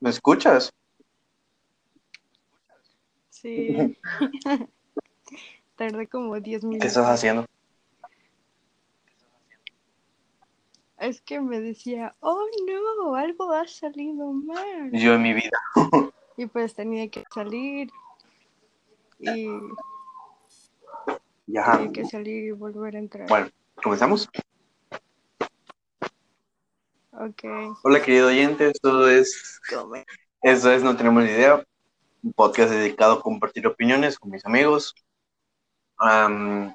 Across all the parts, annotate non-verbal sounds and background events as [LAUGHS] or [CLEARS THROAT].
¿Me escuchas? Sí. [LAUGHS] Tardé como 10 minutos. ¿Qué estás haciendo? Es que me decía, oh no, algo ha salido mal. Yo en mi vida. [LAUGHS] Y pues tenía que salir. Y Ya. tenía que salir y volver a entrar. Bueno, ¿comenzamos? Hola, querido oyente. Esto es, esto es No Tenemos Ni Idea. Un podcast dedicado a compartir opiniones con mis amigos. Am,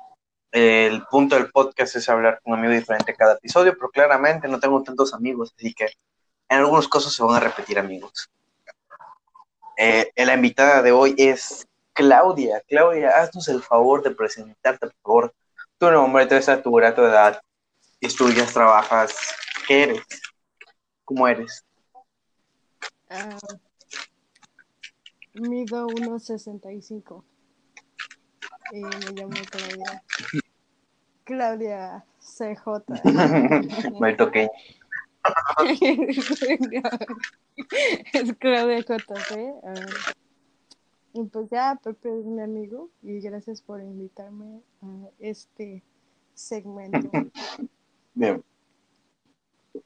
el punto del podcast es hablar con un amigo diferente cada episodio, pero claramente no tengo tantos amigos, así que en algunos casos se van a repetir amigos. Eh, la invitada de hoy es Claudia. Claudia, haznos el favor de presentarte, por favor. Tu nombre, tu estatura, tu edad, estudias, trabajas, ¿qué eres? ¿Cómo eres? Ah, mido 1.65. Y me llamo Claudia. Claudia CJ. Me toqué. es Claudia JC. ah, y pues ya, Pepe es mi amigo y gracias por invitarme a este segmento. [LAUGHS] Bien.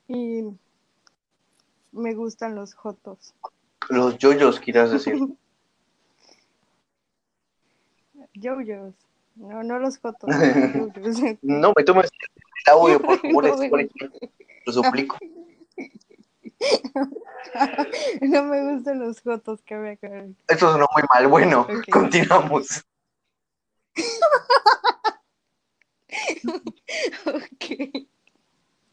Y me gustan los jotos. Los yoyos, quieras decir. [LAUGHS] Yoyos. No, no los jotos. los. [LAUGHS] No me tomes el audio, por [LAUGHS] favor. Lo suplico. no me gustan los jotos que me. Esto sonó muy mal. Bueno, continuamos. Ok.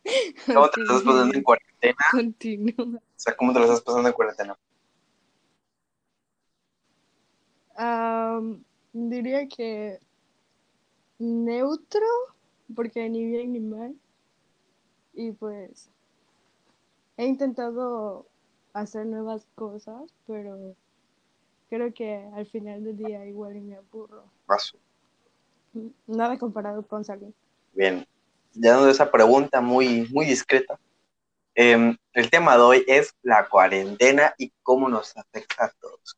[LAUGHS] ¿Cómo te estás pasando en cuarentena? Continúa. O sea, ¿cómo te lo estás pasando en cuarentena? Am, diría que neutro, porque ni bien ni mal. Y pues he intentado hacer nuevas cosas, pero creo que al final del día igual me aburro. Paso. Nada comparado con salir. Bien. Ya dando esa pregunta muy, muy discreta. em, el tema de hoy es la cuarentena y cómo nos afecta a todos.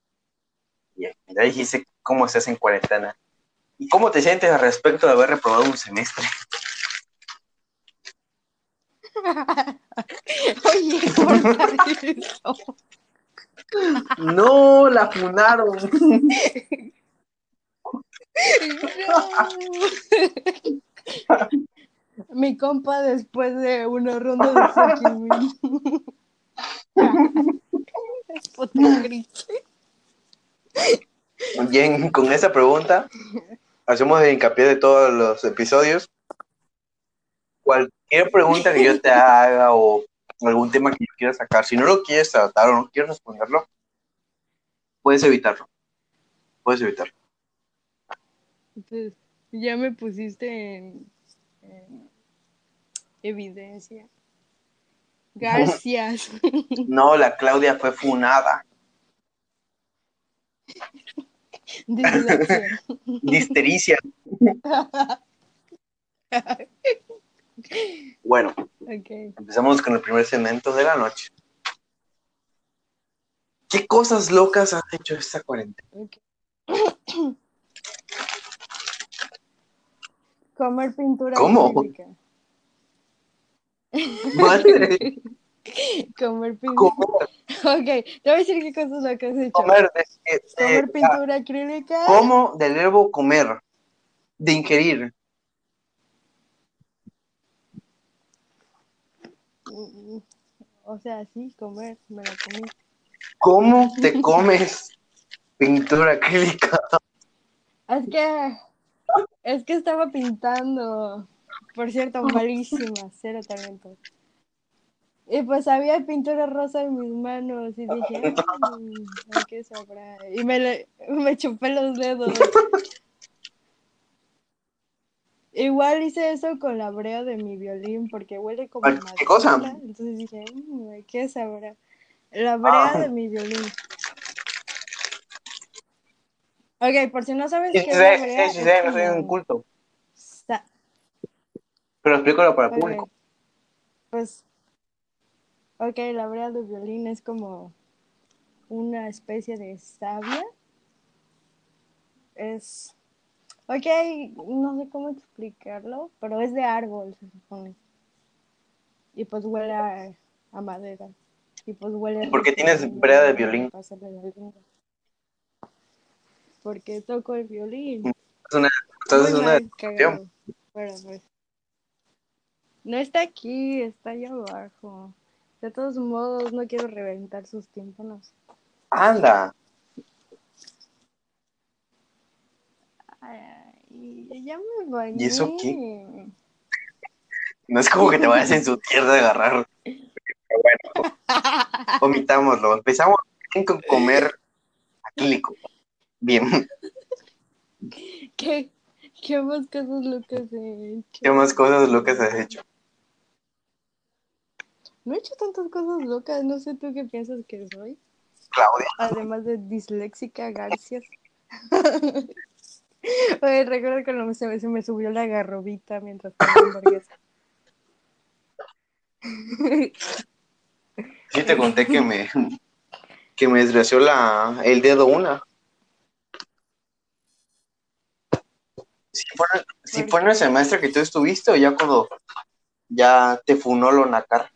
Bien, ya dijiste cómo estás en cuarentena. ¿Y cómo te sientes al respecto de haber reprobado un semestre? [LAUGHS] Oye, eso. No, la funaron. [LAUGHS] No. Mi compa después de una ronda de fucking. [LAUGHS] Bien, con esa pregunta hacemos el hincapié de todos los episodios. Cualquier pregunta que yo te haga o algún tema que yo quiera sacar, si no lo quieres tratar o no quieres responderlo, puedes evitarlo. Puedes evitarlo. Pues, ya me pusiste en evidencia. Gracias. [LAUGHS] No, la Claudia fue funada. Dislexia. [LAUGHS] Listericia. Bueno, Ok. empezamos con el primer segmento de la noche. ¿Qué cosas locas has hecho esta cuarentena? ok. [COUGHS] Comer pintura ¿Cómo? acrílica. Madre, [LAUGHS] Comer pintura. comer, Ok, te voy a decir qué cosas locas has hecho. comer, de- de- Comer pintura acrílica. como del verbo comer, de ingerir. O sea, sí, comer, me la comí. ¿Cómo te comes pintura acrílica? Es que, es que estaba pintando. Por cierto, malísima, cero talento. Y pues había pintura rosa en mis manos y dije, "Mm, ¿a qué sabrá? Y me, le- me chupé los dedos. Igual hice eso con la brea de mi violín porque huele como ¿qué cosa? Entonces dije, "Mm, ¿a qué sabrá? La brea Ah. de mi violín. Ok, por si no sabes Sí, qué sí, es la sí, brea, sí, es sí, no soy un culto. Pero explícalo para el público. Pues, ok, la brea de violín es como una especie de savia. Es. Ok, no sé cómo explicarlo, pero es de árbol, se supone. Y pues huele a, a madera. Y pues huele. ¿Por qué tienes brea de violín? Porque toco el violín. Es una, entonces es. Bueno, pues. No está aquí, está allá abajo. De todos modos, no quiero reventar sus tímpanos. Anda. Ay, ya me bañé. ¿Y eso qué? [LAUGHS] No es como que te vayas en su tierra de agarrar. [LAUGHS] Pero bueno, omitámoslo. Empezamos con comer acrílico. Bien. ¿Qué, ¿Qué más cosas locas he hecho? ¿Qué más cosas locas has hecho? No he hecho tantas cosas locas, no sé tú qué piensas que soy. Claudia. Además de disléxica, García. [LAUGHS] Oye, recuerdo que no se, me- se me subió la garrobita mientras comía hamburguesa. [LAUGHS] Sí te conté que me que me desgració la, el dedo una. Si fue, si ¿Por fue en el semestre que tú estuviste o ya cuando ya te funó lo nacar.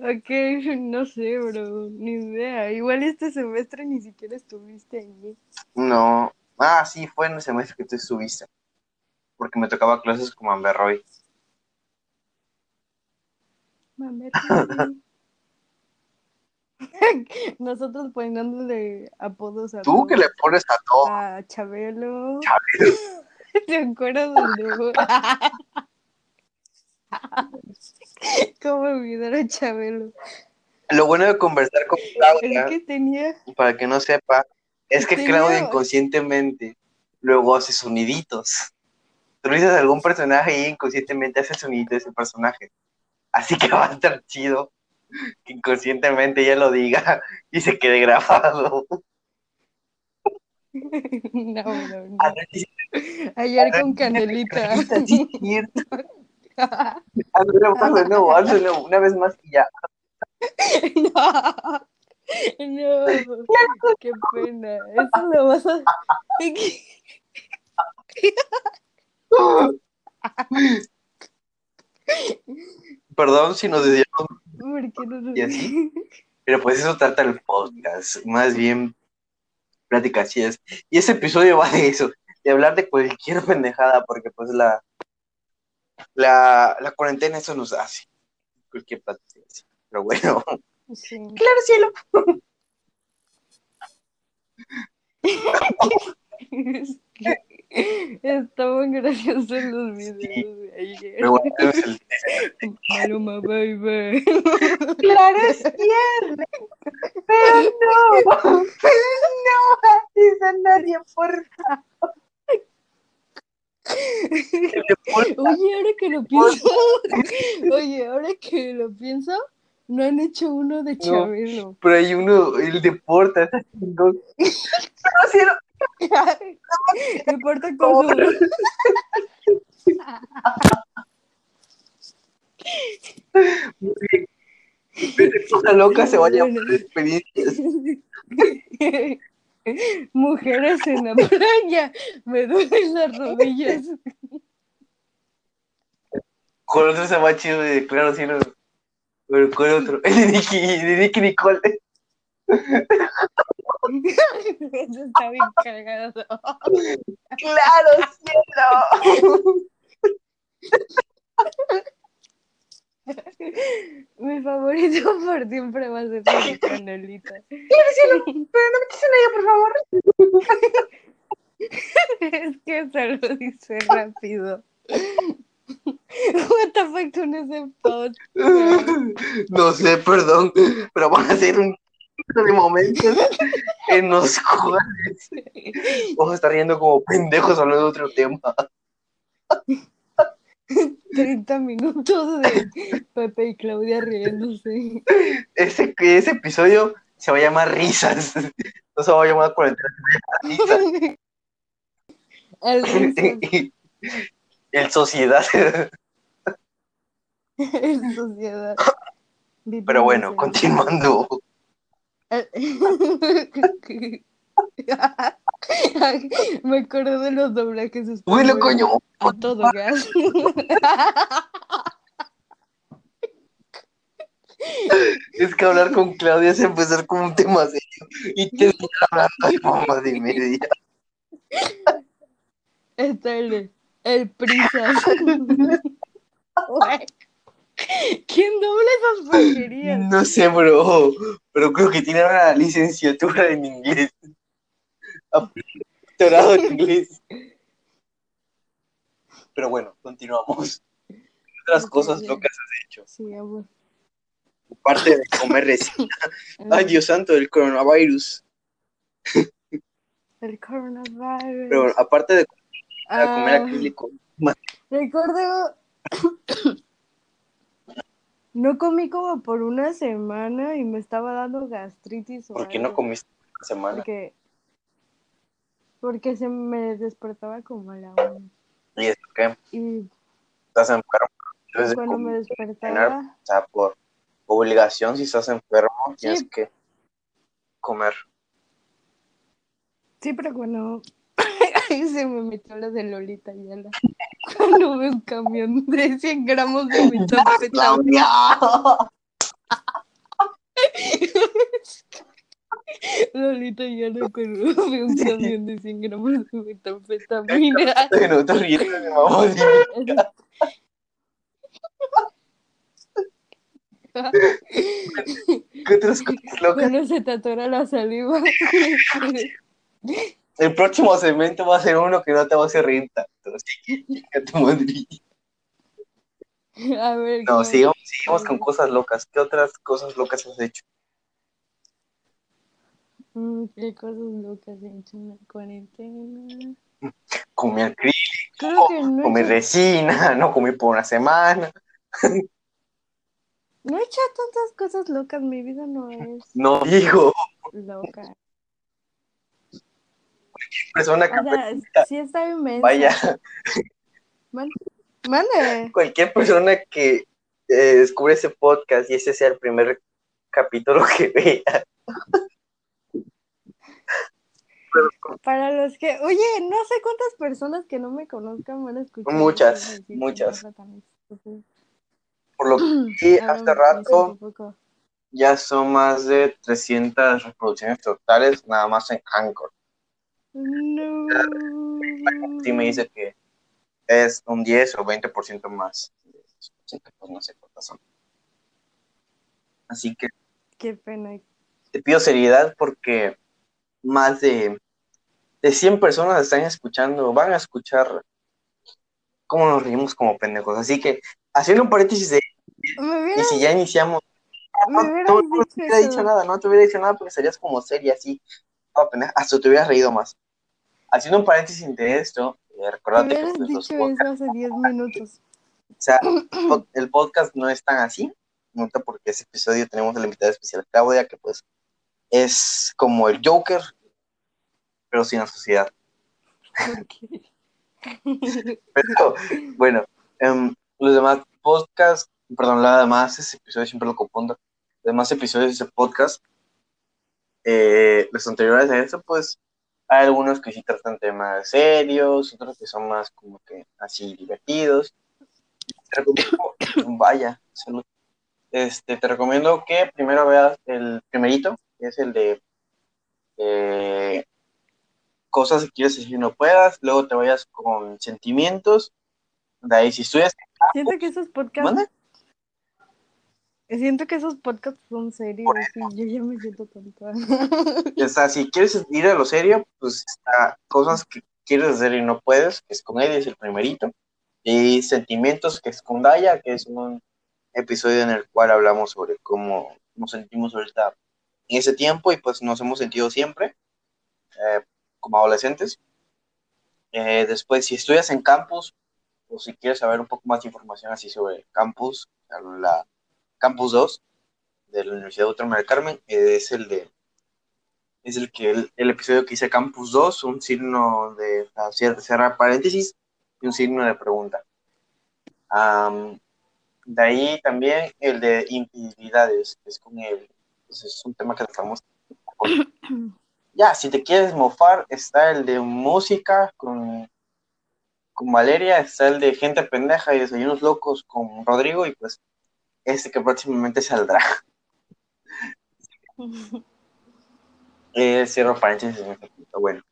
Ok, no sé, bro, ni idea. Igual este semestre ni siquiera estuviste allí. No. Ah, sí, fue en el semestre que tú estuviste. Porque me tocaba clases como Amberroy. Mame, [LAUGHS] [LAUGHS] Nosotros poniéndole apodos a Tú que le pones a todo. a Chabelo. Chabelo. [LAUGHS] ¿Te acuerdas del dúo? [LAUGHS] ¿Cómo olvidar a Chabelo? Lo bueno de conversar con Claudia, que tenía. para que no sepa, es que Tenía- Claudia inconscientemente luego hace soniditos. Tú dices algún personaje y inconscientemente hace sonido de ese personaje. Así que [LAUGHS] va a estar chido que inconscientemente ella lo diga [LAUGHS] y se quede grabado. No, no, no. Ayer con Candelita. sí cierto. Hazlo, hazlo de nuevo, hazlo de nuevo, una vez más y ya. [LAUGHS] No, no, qué pena. Eso lo vas a. [LAUGHS] Perdón si nos desviamos, ¿Por qué no ¿Y así? pero pues eso trata el podcast, más bien pláticas chidas. Y ese episodio va de eso, de hablar de cualquier pendejada, porque pues la, la, la cuarentena eso nos hace. Cualquier así. Pero bueno, Sí. claro cielo. Es que estaban graciosos los videos de ayer. Pero bueno, es el- baby. Claro es viernes, pero no, [LAUGHS] no avisa nadie por deporte. Oye, ahora que lo pienso, [LAUGHS] oye, ahora que lo pienso, no han hecho uno de Chabelo. Pero hay uno, el deporte, está chingón. Pero cielo, Me porta con su... muy [LAUGHS] bien. Cosa loca se va a [LAUGHS] experiencias. Mujeres en la [LAUGHS] playa, me duelen las rodillas. Con otro se va chido de claro cielo. Pero con otro, [LAUGHS] el de Nicky, de Nicky Nicole. Eso está bien cagado. [LAUGHS] Claro cielo. [LAUGHS] Mi favorito [LAUGHS] por siempre va a ser la [LAUGHS] canelita. Claro cielo, pero no me dices nada, por favor. Es que se lo dice rápido. What the fuck con ese podcast? No sé, perdón, pero van a hacer un de momentos en los cuales vamos a estar riendo como pendejos hablando de otro tema. [LAUGHS] 30 minutos de Pepe y Claudia riéndose. Ese, ese episodio se va a llamar Risas. No se va a llamar cuarentena, se va a llamar Risas. Risas. El Sociedad. [LAUGHS] en sociedad. Pero bueno, continuando. [LAUGHS] Me acordé de los doblajes Bueno, españoles coño. a todo gas. Es que hablar con Claudia es empezar con un tema serio y te hablando de mamá de media. Está el, el prisas. ¿Quién dobla esas porquerías? No sé, bro, pero creo que tiene una licenciatura en inglés. Doctorado en inglés. Pero bueno, continuamos. ¿Qué otras cosas locas has hecho? Sí, amor. Aparte de comer resina. [LAUGHS] Ay, Dios santo, el coronavirus. El coronavirus. Pero bueno, aparte de comer Ah, acrílico. Recuerdo. [COUGHS] No comí como por una semana y me estaba dando gastritis. o ¿Por qué no comiste una semana? Porque, porque se me despertaba como a la una. ¿Y eso qué? Y ¿Estás enfermo? De cuando me despertaba, o sea, por obligación, si estás enfermo, tienes Sí. que comer. sí, pero cuando [LAUGHS] ahí se me metió la de Lolita Yala. [LAUGHS] Cuando veo un camión de 100 gramos de metanfetamina. [LAUGHS] Lolita Yala cuando veo un camión de 100 gramos de metanfetamina. [LAUGHS] No te ríes de mamá. ¿Qué otras cosas [LAUGHS] locas? Cuando se te atora la saliva. [LAUGHS] El próximo segmento va a ser uno que no te va a hacer reír tanto. Así que chinga tu madre. A ver. No, sigamos, sigamos con cosas locas. ¿Qué otras cosas locas has hecho? Mm, ¿Qué cosas locas he hecho en la cuarentena? Comí acrílico, no comí he, resina, [LAUGHS] no comí por una semana. no he hecho tantas cosas locas. Mi vida no es No digo, loca. persona que O sea, sí está inmensa. vaya, Man- Mande. cualquier persona que eh, descubre ese podcast y ese sea el primer capítulo que vea. Para los que, oye, no sé cuántas personas que no me conozcan van a escuchar. Muchas, muchas. Por lo [CLEARS THROAT] que hace me rato, ya son más de 300 reproducciones totales, nada más en Anchor. No. Sí me dice que es un 10 o 20% más. Pues no sé cuántas son. Así que Qué pena. te pido seriedad porque más de, de 100 personas están escuchando, van a escuchar cómo nos reímos como pendejos. Así que, haciendo un paréntesis de, Me y hubieras, si ya iniciamos, no, hubieras no, no dicho te hubiera dicho nada, no te hubiera dicho nada porque serías como seria así, hasta te hubieras reído más. Haciendo un paréntesis de esto, eh, recordate que hubieras pues, dicho podcasts, eso hace 10 minutos. o sea, [CLEARS THROAT] el podcast no es tan así, nota porque ese episodio tenemos a la invitada especial Claudia, que pues es como el Joker, pero sin la sociedad. Ok. [LAUGHS] Pero bueno, em, los demás podcasts, perdón, nada más ese episodio siempre lo confundo. Los demás episodios de ese podcast, eh, los anteriores a eso, pues hay algunos que sí tratan temas serios, otros que son más como que así divertidos. Te recomiendo, [COUGHS] vaya, salud. Este, te recomiendo que primero veas el primerito, que es el de eh, cosas que quieres decir y no puedas, luego te vayas con sentimientos, de ahí si estudias, Siento que esos podcasts. ¿Mande? Siento que esos podcasts son serios y yo ya me siento tonta. o sea, si quieres ir a lo serio, pues está cosas que quieres hacer y no puedes, que es comedia, es el primerito, y sentimientos, que es con Daya, que es un episodio en el cual hablamos sobre cómo nos sentimos ahorita en ese tiempo y pues nos hemos sentido siempre eh, como adolescentes. Eh, después, si estudias en campus o si quieres saber un poco más de información así sobre campus, la Campus 2 de la Universidad Autónoma del Carmen, eh, es el de es el que el, el, episodio que hice Campus 2, un signo de cerrar paréntesis y un signo de pregunta. De ahí también el de infidelidades, es con él. Pues es un tema que tratamos. [COUGHS] ya, si te quieres mofar, está el de música con, con Valeria, está el de gente pendeja y desayunos locos con Rodrigo, y pues este que próximamente saldrá. [LAUGHS] eh, cierro paréntesis. Bueno,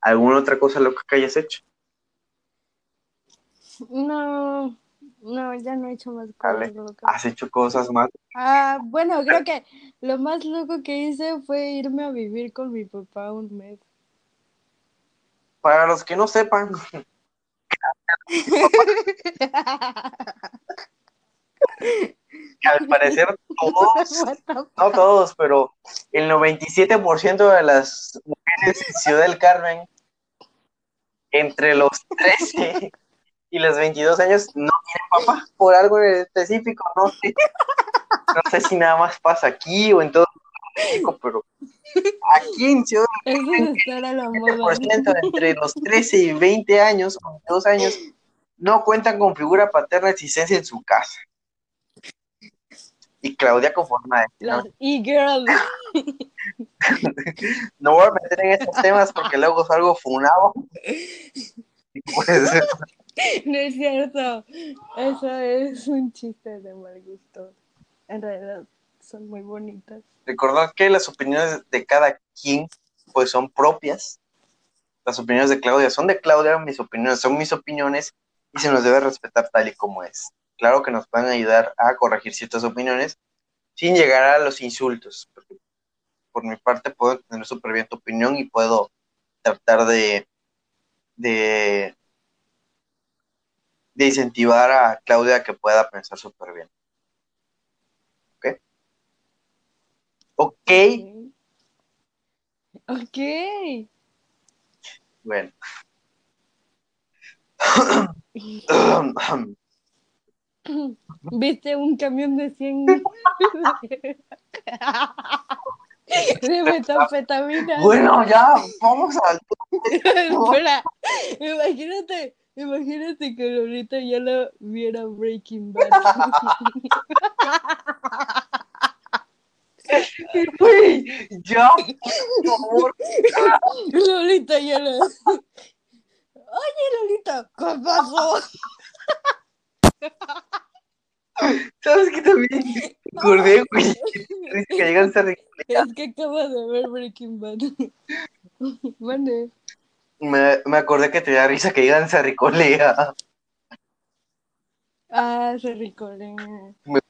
¿alguna otra cosa loca que hayas hecho? No, no, ya no he hecho más cosas Dale. locas. ¿Has hecho cosas más? Ah, bueno, creo que lo más loco que hice fue irme a vivir con mi papá un mes. Para los que no sepan, [LAUGHS] al parecer todos, [LAUGHS] no todos, pero el 97% de las mujeres en Ciudad del Carmen, entre los 13 y los 22 años, no tienen papá por algo en específico, no [LAUGHS] sé. No sé si nada más pasa aquí o en todo México, pero aquí en Ciudad moda. 70% entre los 13 y 20 años, o 22 años, no cuentan con figura paterna de existencia en su casa. Y Claudia conforma a Las e-girls. [LAUGHS] No voy a meter en estos temas porque luego salgo funado. [LAUGHS] Y pues, [LAUGHS] No es cierto. Eso es un chiste de mal gusto. En realidad son muy bonitas. recordad que las opiniones de cada quien pues son propias. Las opiniones de Claudia son de Claudia, mis opiniones son mis opiniones y se nos debe respetar tal y como es. Claro que nos pueden ayudar a corregir ciertas opiniones sin llegar a los insultos. Por mi parte puedo tener súper bien tu opinión y puedo tratar de, de, de incentivar a Claudia a que pueda pensar súper bien. ¿Ok? Ok. Ok. Bueno. [COUGHS] ¿Viste un camión de 100 [LAUGHS] de bueno, ya, vamos al... [LAUGHS] Espera, imagínate, imagínate que ahorita ya lo viera Breaking Bad. [LAUGHS] Güey, ya, por favor. Lolita ya lo... Oye, Lolita, ¿qué pasó? ¿Sabes qué también? Acordé, güey, que llegan a. Es que acabo de ver Breaking Bad. Mande. Me, me acordé que te da risa que digan Sarricolea. Ah. Me-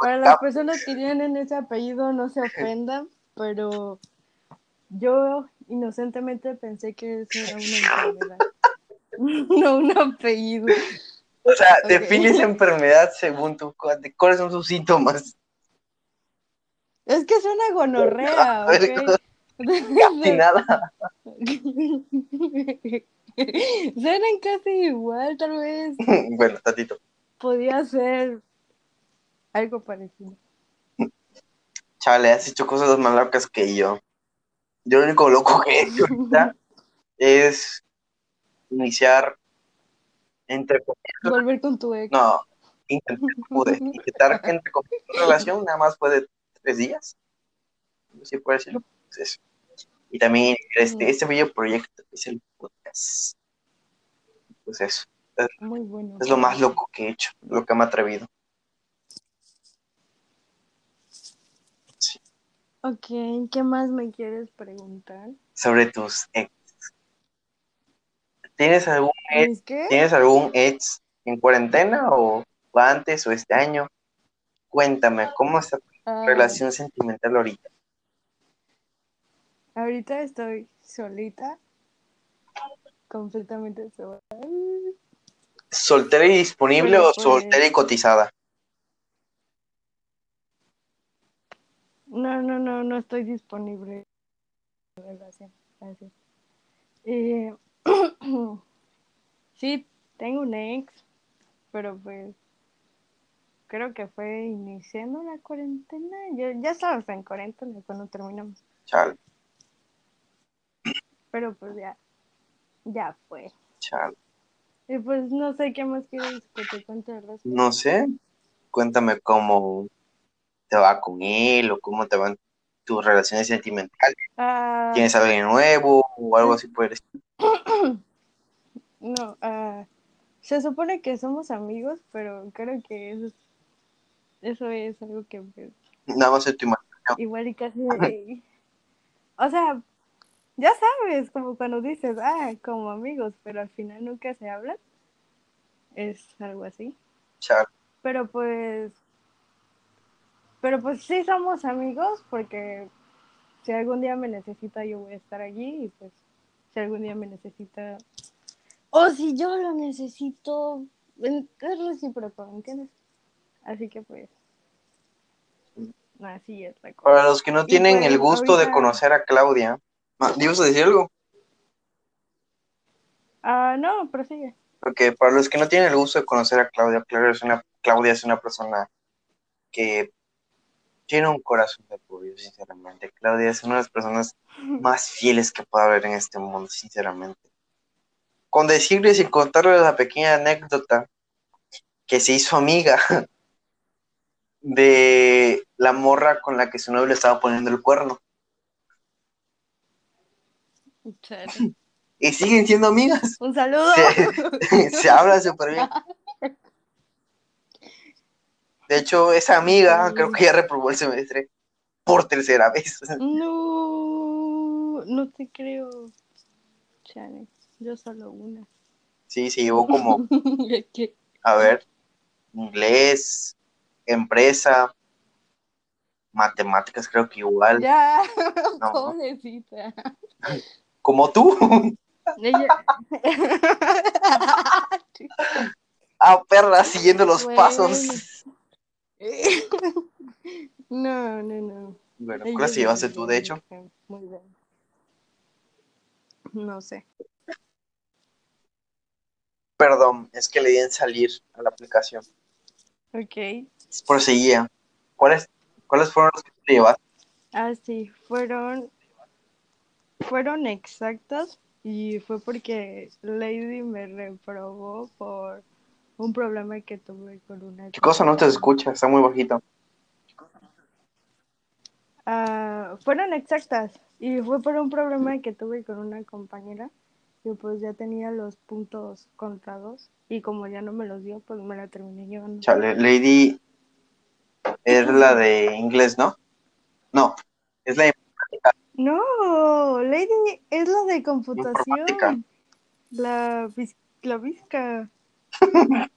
Para las personas que tienen ese apellido, no se ofendan, pero yo inocentemente pensé que eso era una enfermedad. [LAUGHS] No un apellido. O sea, Ok. define esa enfermedad según tú. ¿Cuáles son sus síntomas? Es que suena gonorrea, [LAUGHS] A ver, ¿ok? Ni [LAUGHS] nada. [LAUGHS] Suenan casi igual, tal vez [LAUGHS] Bueno, tatito. podía ser algo parecido. Chale, has hecho cosas más locas que yo. Yo lo único loco que he hecho ahorita es iniciar entre comillas, Volver con tu ex. no, intentar, pude, intentar entre comillas, relación nada más fue de tres días. No sé si puedo decirlo. Pues eso. Y también este, este bello proyecto que es el podcast. Pues eso, Muy bueno. es lo más loco que he hecho, lo que me ha atrevido. Ok, ¿qué más me quieres preguntar? Sobre tus ex. ¿Tienes algún ex ¿Es? ¿Tienes algún ex en cuarentena o o antes o este año? Cuéntame, ¿cómo está tu Ah, relación sentimental ahorita? Ahorita estoy solita. Completamente sola. ¿Soltera y disponible o pues- soltera y cotizada? No, no, no, no estoy disponible. Gracias. Eh, [CLEARS THROAT] sí, tengo un ex, pero pues creo que fue iniciando la cuarentena. Ya, ya estábamos en cuarentena cuando terminamos, Chal, pero pues ya, ya fue. chal. Y pues no sé qué más quieres que te cuente el resto. No sé. cuéntame cómo te va con él o cómo te van tus relaciones sentimentales. Ah, ¿Tienes alguien nuevo o algo así por [CLEARS THROAT] no, ah, se supone que somos amigos, pero creo que eso, eso es algo que pues, Nada más en tu imaginación. igual y casi... [LAUGHS] o sea, ya sabes, como cuando dices, ah, como amigos, pero al final nunca se hablan. Es algo así. Chale. Pero pues... Pero pues sí somos amigos porque si algún día me necesita yo voy a estar allí y pues si algún día me necesita o si yo lo necesito en- es recíproco, ¿entiendes? Así que pues así es la cosa. Para los que no tienen pues, el gusto de conocer a Claudia, ¿ibas a decir algo? Ah, no, prosigue. Porque para los que no tienen el gusto de conocer a Claudia, Claudia es una, Claudia es una persona que tiene un corazón de pollo, sinceramente. Claudia es una de las personas [LAUGHS] más fieles que pueda haber en este mundo, sinceramente. Con decirles y contarles la pequeña anécdota que se hizo amiga [LAUGHS] de la morra con la que su novio le estaba poniendo el cuerno. Chale. Y siguen siendo amigas. Un saludo. Se, [LAUGHS] se habla súper bien. De hecho, esa amiga creo que ya reprobó el semestre por tercera vez. [LAUGHS] No, no te creo. Chale, yo solo una. Sí, se llevó como, [LAUGHS] a ver, inglés, empresa, matemáticas creo que igual. Ya, No. pobrecita. Como tú. [LAUGHS] Ah, perra, siguiendo los Bueno. pasos. [LAUGHS] No, no, no. Bueno, ¿cuál se llevaste tú, de hecho? Muy bien. No sé. Perdón, es que le di en salir a la aplicación. Ok. Proseguía. ¿Cuáles, ¿Cuáles fueron los que te llevaste? Ah, sí, fueron, fueron exactas y fue porque Lady me reprobó por un problema que tuve con una ¿Qué cosa no te escucha? Está muy bajito. Ah, fueron exactas y fue por un problema que tuve con una compañera y pues ya tenía los puntos contados y como ya no me los dio, pues me la terminé llevando. Chale, Lady es la de inglés, ¿no? No, es la de No, Lady es la de computación. La, la visca. [LAUGHS]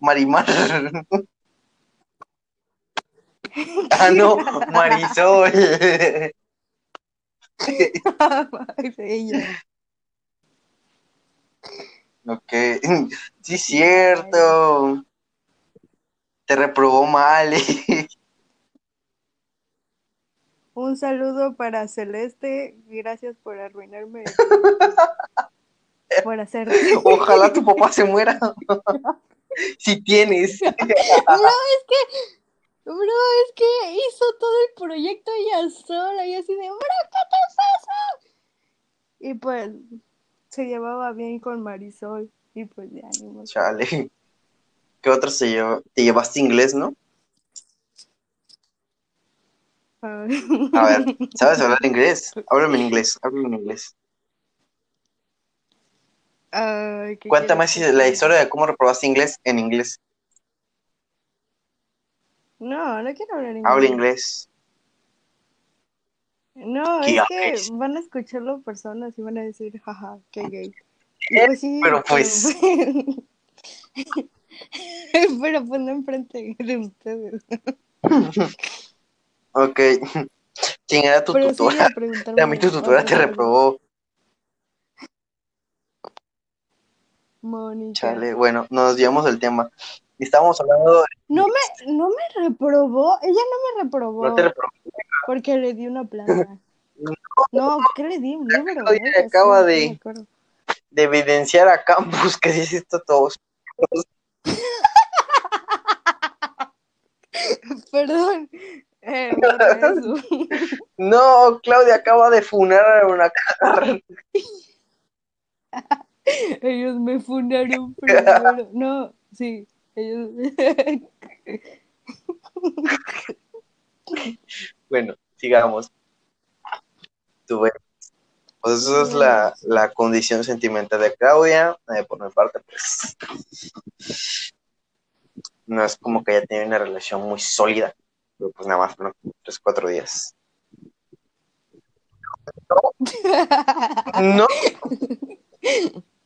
Marimar. [LAUGHS] ah, no, Marisol. Ok, sí, cierto. Te reprobó mal. Un saludo para Celeste. Gracias por arruinarme. [LAUGHS] por hacer. [LAUGHS] Ojalá tu papá se muera. [LAUGHS] si tienes. Bro, es que. Bro, es que hizo todo el proyecto ella sola. Y así de, bro, ¿qué te pasa? Y pues se llevaba bien con Marisol. Y pues ni modo. Chale. ¿Qué otro se llevó? Te llevaste inglés, ¿no? A ver, [LAUGHS] ¿sabes hablar inglés? Háblame en inglés, háblame en inglés. ¿qué Cuéntame quieres la historia de cómo reprobaste inglés en inglés. No, no quiero hablar inglés. Habla inglés. No, ¿Qué es que van a escucharlo personas y van a decir, jaja, qué gay. Y pues sí, Pero pues- [LAUGHS] pero pues no enfrente de ustedes. [LAUGHS] Ok. [LAUGHS] ¿Quién era tu Pero tutora? [LAUGHS] a mí tu tutora te reprobó. Mónica. Chale, bueno, nos llevamos del tema. Estábamos hablando de... No me, no me reprobó, ella no me reprobó No te reprobó. porque le di una planta. [LAUGHS] No, ¿qué le di? Un libro. Así, acaba de- de evidenciar a Campus que dice esto todos. Perdón. Eh. [LAUGHS] [LAUGHS] No, Claudia acaba de funar a una cara. [LAUGHS] Ellos me fundaron primero. No, sí, ellos. Bueno, sigamos. Tú ves. Pues esa es la, la condición sentimental de Claudia. Eh, por mi parte, pues no es como que ella tiene una relación muy sólida, pero pues nada más, ¿no? Tres, cuatro días. No.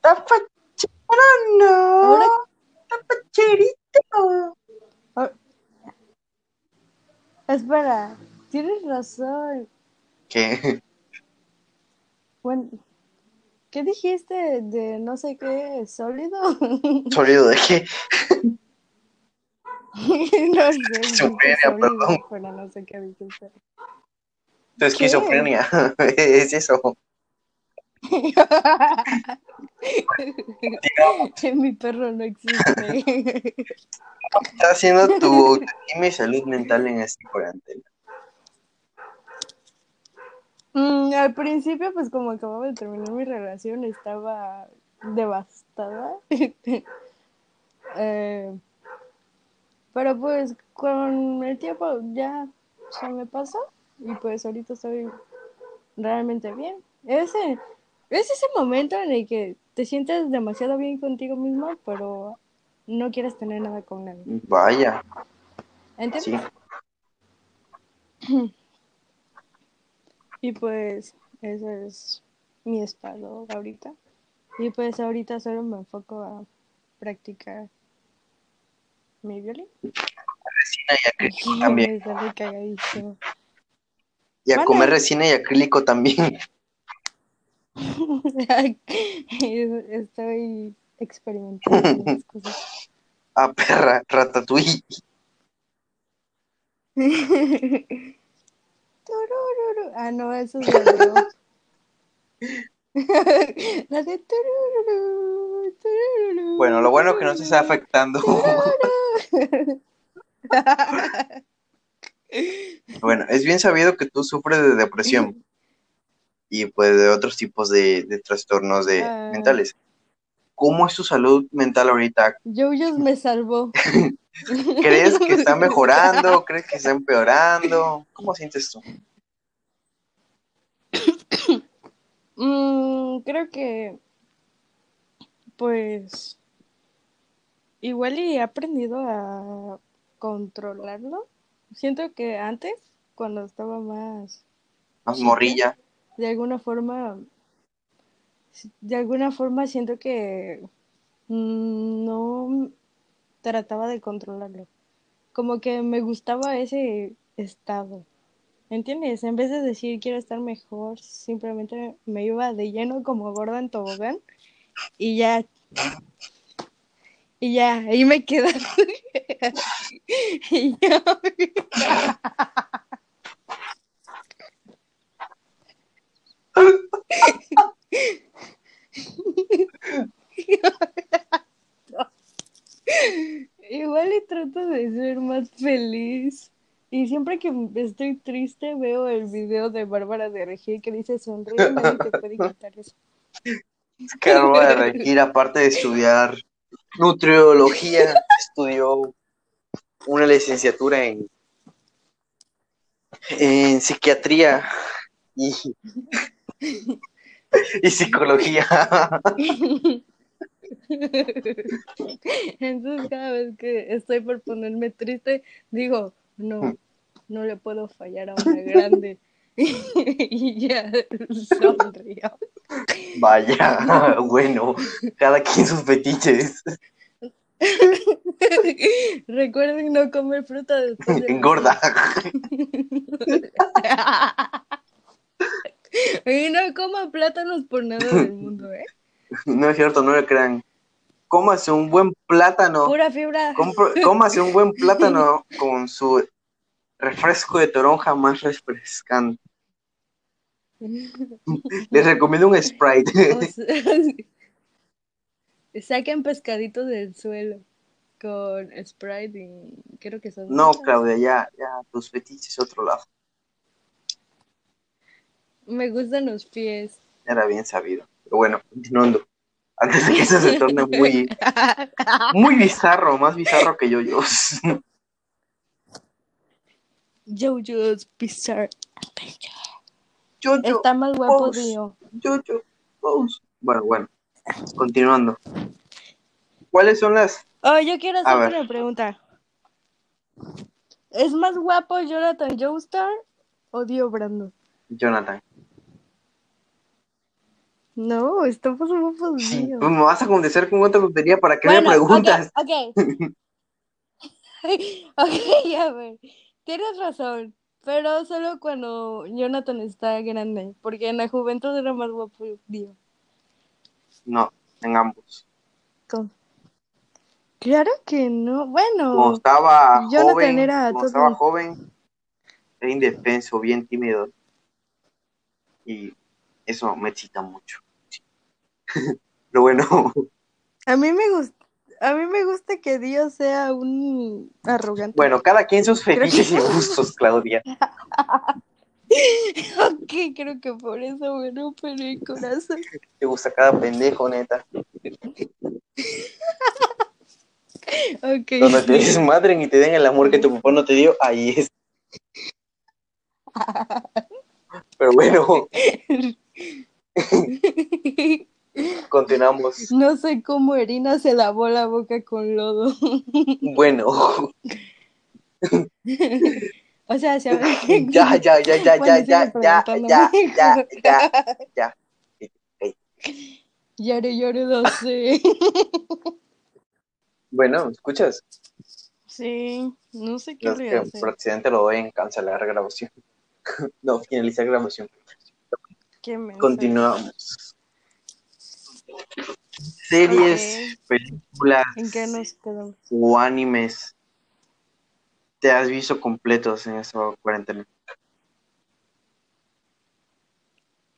Fachero, Ahora- no. Está facherito. Espera, tienes razón. ¿Qué? Bueno, ¿qué dijiste de no sé qué sólido? ¿Sólido de qué? [LAUGHS] [LAUGHS] no sé, Esquizofrenia, perdón. pero no sé qué dijiste. Tu esquizofrenia. [LAUGHS] es eso. [LAUGHS] Mi perro no existe. Está haciendo tu autoestima y salud mental en este cuarentena. Mm, al principio, pues como acababa de terminar mi relación, estaba devastada. Eh, pero pues con el tiempo ya se me pasó y pues ahorita estoy realmente bien. Ese, es ese momento en el que te sientes demasiado bien contigo mismo, pero no quieres tener nada con nadie. Vaya, ¿Entiendes? sí. [CLEARS THROAT] Y pues ese es mi estado ahorita. Y pues ahorita solo me enfoco a practicar Resina y acrílico también. me sale cagadísimo. Y a Vale. comer resina y acrílico también. [LAUGHS] Estoy experimentando las cosas. [LAUGHS] Ah, perra, ratatouille. [LAUGHS] Ah, no, eso es la de. Bueno, lo bueno es que no se está afectando. Bueno, es bien sabido que tú sufres de depresión y pues de otros tipos de, de trastornos de, Ah. mentales. ¿Cómo es tu salud mental ahorita? Yoyos me salvó. [LAUGHS] ¿Crees que está mejorando? ¿Crees que está empeorando? ¿Cómo sientes tú? [COUGHS] Mm, creo que, pues, igual y he aprendido a controlarlo. Siento que antes, cuando estaba más, Más morrilla. de alguna forma, de alguna forma siento que mm, no trataba de controlarlo. Como que me gustaba ese estado. ¿Entiendes? En vez de decir quiero estar mejor, simplemente me iba de lleno como gorda en tobogán y ya. Y ya, ahí me quedé. [LAUGHS] y ya. Igual y trato de ser más feliz. Y siempre que estoy triste veo el video de Bárbara de Regil que dice sonríe, nadie te puede quitar eso. [LAUGHS] Carlos de Regir, aparte de estudiar nutriología, estudió una licenciatura en, en psiquiatría y, y psicología. Entonces cada vez que estoy por ponerme triste, digo, no, no le puedo fallar a una grande. [LAUGHS] y ya [LAUGHS] sonrío. Vaya, [LAUGHS] [LAUGHS] bueno, cada quien sus fetiches. [LAUGHS] Recuerden no comer fruta después de Engorda. Y no coman plátanos por nada del mundo, ¿eh? No es cierto, no le crean. Cómase un buen plátano. Pura fibra. Compro- Cómase un buen plátano con su refresco de toronja más refrescante. [LAUGHS] Les recomiendo un Sprite. [LAUGHS] [LAUGHS] Saquen pescaditos del suelo con Sprite y creo que son No. Claudia, ya, ya, tus fetiches otro lado. Me gustan los pies. Era bien sabido. Pero bueno, continuando. Antes de que eso se torne muy, muy bizarro, más bizarro que yo, yo. JoJo's Bizarre Adventure. Jojo, Está más guapo. Jojo, Pose. Bueno, bueno. Continuando. ¿Cuáles son las Oh, yo quiero ver. una pregunta. ¿Es más guapo Jonathan Joestar o Dio Brando? Jonathan? No, está más guapo Dio. Pues me vas a contestar con otra tontería para que me preguntas. Ok, [LAUGHS] [LAUGHS] ok. Ok, a ver. Tienes razón, pero solo cuando Jonathan está grande, porque en la juventud era más guapo Dio. No, en ambos. ¿Cómo? Claro que no. Bueno, estaba Jonathan joven, era todo- estaba joven, era indefenso, bien tímido. Y eso me excita mucho. [LAUGHS] Pero bueno, a mí me gusta. A mí me gusta que Dio sea un arrogante. bueno, cada quien sus que- fetiches y gustos, Claudia. [LAUGHS] Ok, creo que por eso me rompe el corazón. Te gusta cada pendejo, neta. Ok. Cuando te desmadren y te den el amor que tu papá no te dio, ahí es. [LAUGHS] Pero bueno, [LAUGHS] continuamos. No sé cómo Erina se lavó la boca con lodo. Bueno, [LAUGHS] O sea, se [LAUGHS] ya, ya, ya, ya, [LAUGHS] ya, ya, ya, ya, ya, ya, ya. Yare, yare, lo sé. Bueno, ¿escuchas? Sí, no sé qué No, que por accidente lo doy en cancelar grabación. No, finalizar grabación. Continuamos. Series, películas ¿En qué nos quedamos? o animes te has visto completos en esta cuarentena.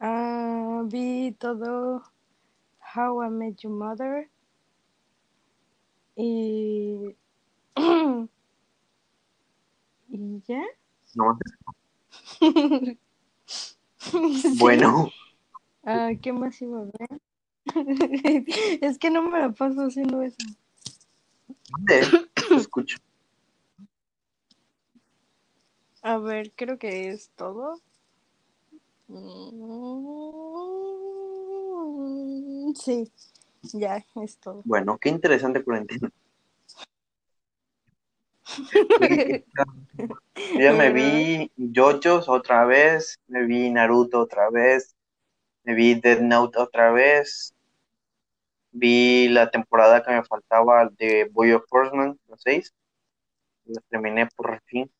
Ah, vi todo How I Met Your Mother y [CLEARS THROAT] y ya. [LAUGHS] Bueno, Ah, ¿qué más iba a ver? [LAUGHS] Es que no me la paso haciendo eso. te escucho. A ver, creo que es todo. Mm, Sí, ya es todo. Bueno, qué interesante cuarentena. [LAUGHS] Yo ya me vi JoJo's otra vez, me vi Naruto otra vez, me vi Death Note otra vez, vi la temporada que me faltaba de Boy of Horseman, los seis, la terminé por fin,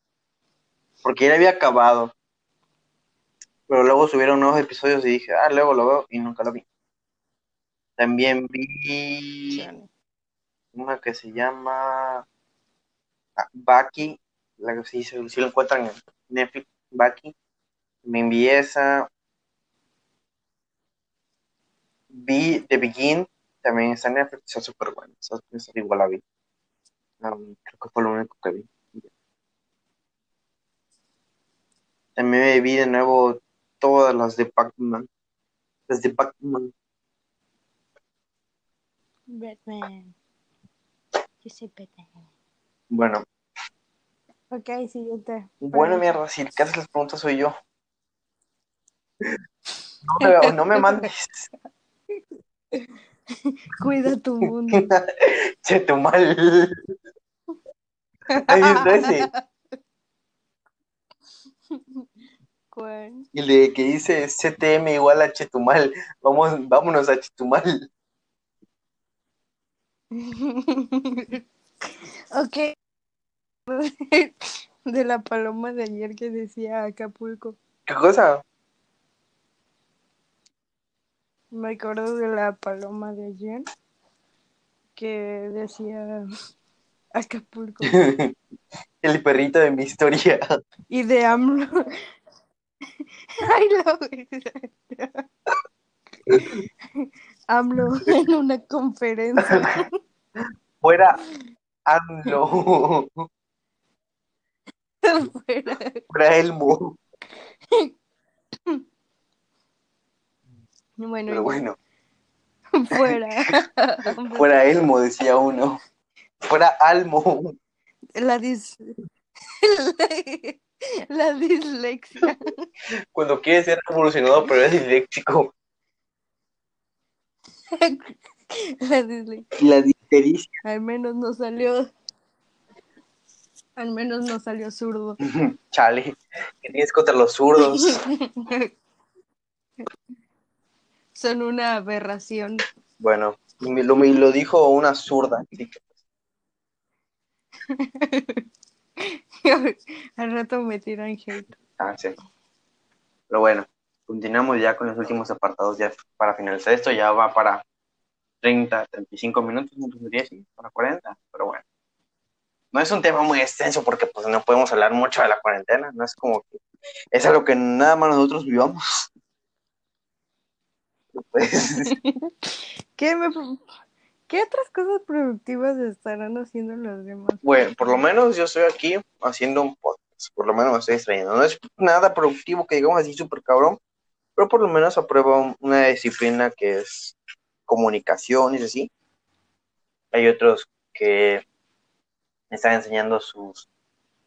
porque ya la había acabado, pero luego subieron nuevos episodios y dije, ah, luego lo veo y nunca lo vi. También vi una que se llama ah, Baki, la que se sí lo encuentran en Netflix, Baki. Me envié esa. Vi The Begin, también está en Netflix, está súper buena. Esa, esa igual la vi. Um, creo que fue lo único que vi. También me vi de nuevo todas las de Pac-Man. Las de Pac-Man. Batman. Yo soy Batman. Bueno, Ok, siguiente. bueno, mierda, si el que hace las preguntas soy yo. No me, no me mandes. [LAUGHS] [LAUGHS] Cuida tu mundo. [LAUGHS] Che, tu mal. [LAUGHS] ¿Cuál? El de que dice CTM igual a Chetumal. Vamos, vámonos a Chetumal. ok. De la paloma de ayer que decía Acapulco. ¿Qué cosa? Me acuerdo de la paloma de ayer que decía Acapulco. [LAUGHS] El perrito de mi historia. Y de AMLO. Ay, la verdad. AMLO en una conferencia. Fuera AMLO. Fuera. Fuera Elmo. [LAUGHS] Bueno, Pero bueno, [LAUGHS] fuera. [LAUGHS] fuera Elmo, decía uno. Fuera Almo. La dis... [LAUGHS] La dislexia. Cuando quiere ser revolucionado, pero es disléxico. La dislexia. La distericia. Al menos no salió. Al menos no salió zurdo. Chale. ¿Qué tienes contra los zurdos? Son una aberración. Bueno, me lo, me lo dijo una zurda. [LAUGHS] Al rato me tiran hate. ah, sí. Pero bueno, continuamos ya con los últimos apartados ya para finalizar esto. Ya va para 30, 35 minutos, no para 40, pero bueno. No es un tema muy extenso porque pues no podemos hablar mucho de la cuarentena, no es como que es algo que nada más nosotros vivamos. Pues, [LAUGHS] ¿Qué, me- ¿Qué otras cosas productivas estarán haciendo los demás? bueno, por lo menos yo estoy aquí haciendo un podcast, por lo menos me estoy distrayendo. No es nada productivo que digamos así súper cabrón, pero por lo menos apruebo un- una disciplina que es comunicación y así. Hay otros que están enseñando sus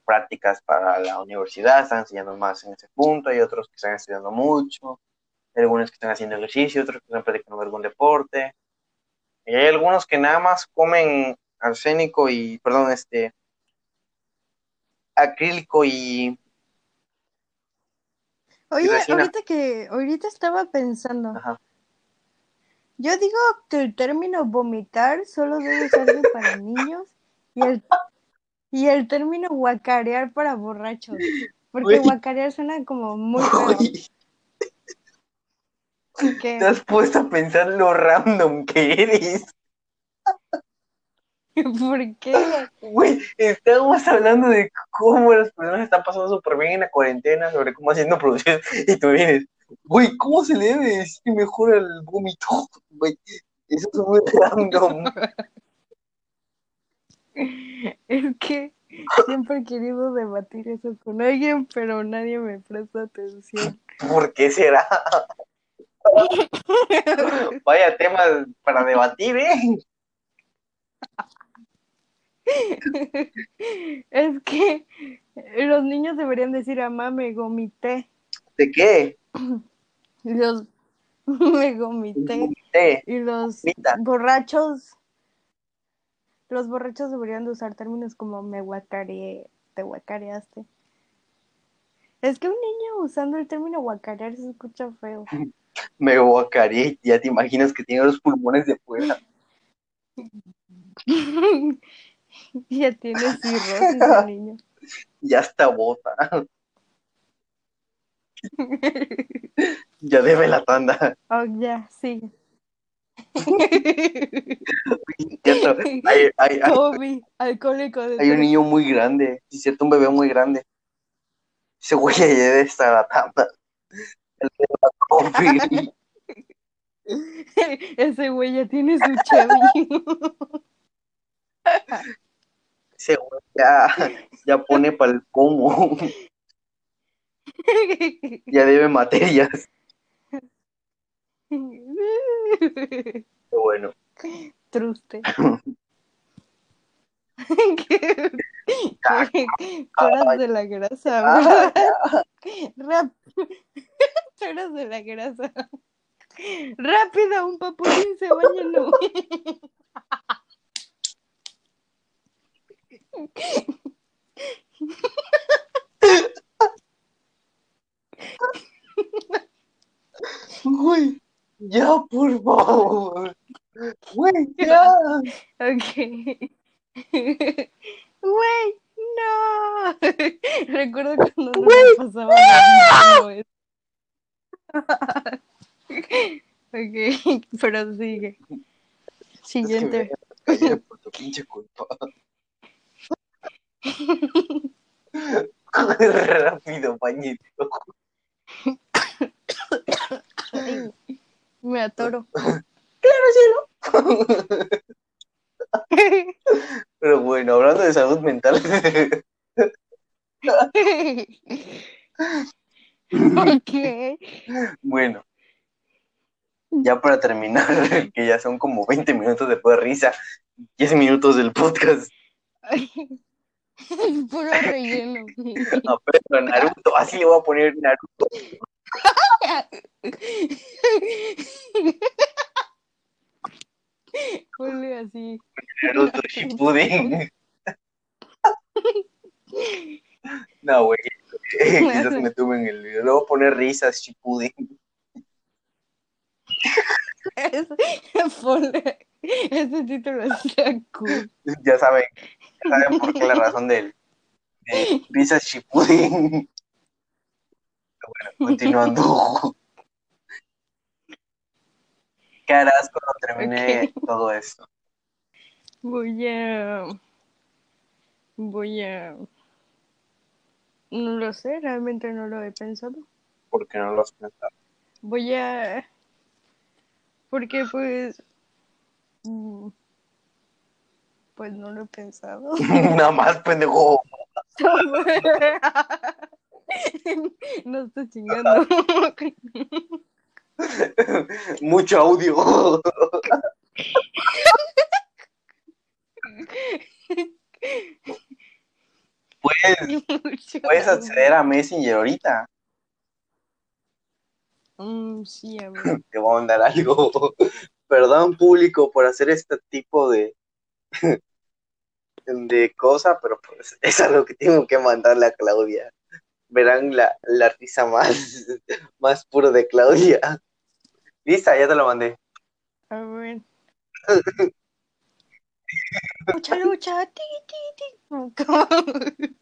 prácticas para la universidad, están enseñando más en ese punto, hay otros que están estudiando mucho, hay algunos que están haciendo ejercicio, otros que están practicando algún deporte, y hay algunos que nada más comen arsénico y, perdón, este, acrílico y, Oye, ahorita que, ahorita estaba pensando, ajá, yo digo que el término vomitar solo debe usarse para [LAUGHS] niños y el, y el término guacarear para borrachos, porque Güey. guacarear suena como muy feo. ¿Qué? te has puesto a pensar lo random que eres. [LAUGHS] ¿Por qué? Güey, estábamos hablando de cómo las personas están pasando súper bien en la cuarentena, sobre cómo haciendo producciones, y tú vienes, güey, ¿cómo se le debe decir mejor al vómito? Güey, eso es muy random. [LAUGHS] Es que siempre he querido debatir eso con alguien, pero nadie me presta atención. ¿Por qué será? [LAUGHS] Vaya tema para debatir, ¿eh? Es que los niños deberían decir, mamá, me gomité. ¿De qué? Los [LAUGHS] me gomité. Y los borrachos, los borrachos deberían de usar términos como me guacareé, te guacareaste. Es que un niño usando el término guacarear se escucha feo. [LAUGHS] Me guacaré, ya te imaginas que tiene los pulmones de fuera. [LAUGHS] ya tiene cirrosis el niño. [LAUGHS] Ya está bota. Ya debe la tanda. Oh, ya. Cierto, [LAUGHS] Hay, hay, hay, Kobe, alcohólico de hay un niño muy grande, sí, cierto, un bebé muy grande. Ese güey ya debe estar la tanda. El de la coffee. Ese güey ya tiene su Chevy. Ese güey ya, ya pone para el pomo. Ya debe materias. Pero bueno, Truste. [LAUGHS] ¿Qué? ¿Qué? Eras de la grasa, Ah. Rap. Eras de la grasa. [LAUGHS] Rápido, un papulín se baña no. güey, ya por favor. Güey, ya. Ok. Güey, no. [LAUGHS] Recuerdo cuando no me pasaba. Ok, [LAUGHS] pero sigue. Siguiente. Es que me por tu pinche culpa. [LAUGHS] Rápido, pañito. Me atoro. [LAUGHS] Pero bueno, hablando de salud mental, ok. bueno, ya para terminar, [LAUGHS] que ya son como 20 minutos de pura risa, 10 minutos del podcast. [LAUGHS] Puro relleno. [LAUGHS] No, pero Naruto, así le voy a poner Naruto. Ponle así. Naruto Shippuden. No, güey. Quizás me tuve en el video. Le voy a poner risas Shippuden. Ponle. Ese título está cool. Ya saben, ya saben por qué la razón del de risas Shippuden. Bueno, continuando. ¿Qué harás cuando termine todo esto? Voy a. Voy a. No lo sé, realmente no lo he pensado. ¿Por qué no lo has pensado? Voy a. Porque pues. mm, Pues no lo he pensado. [LAUGHS] Nada más, pendejo. [LAUGHS] No estoy chingando. [LAUGHS] Mucho audio. Puedes, puedes acceder a Messenger ahorita. Mm, sí, amigo. [CLEARS THROAT] Te voy a mandar algo. [LAUGHS] Perdón, público, por hacer este tipo de [LAUGHS] de cosa, pero pues [LAUGHS] es algo que tengo que mandarle a Claudia. Verán la, la risa más, más puro de Claudia. Lista, ya te lo mandé. A ver. Lucha, lucha, ti, ti, ti.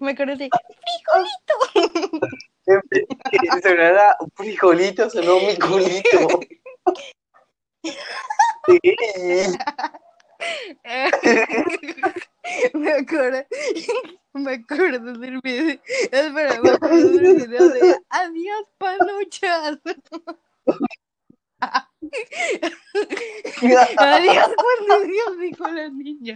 Me acuerdo de frijolito. Sonará un frijolito, sonó mi culito. Sí. Me acuerdo, me acuerdo del video. Espera, me acuerdo del video de adiós panuchas. [LAUGHS] [LAUGHS] Adiós, Dios, dijo la niña.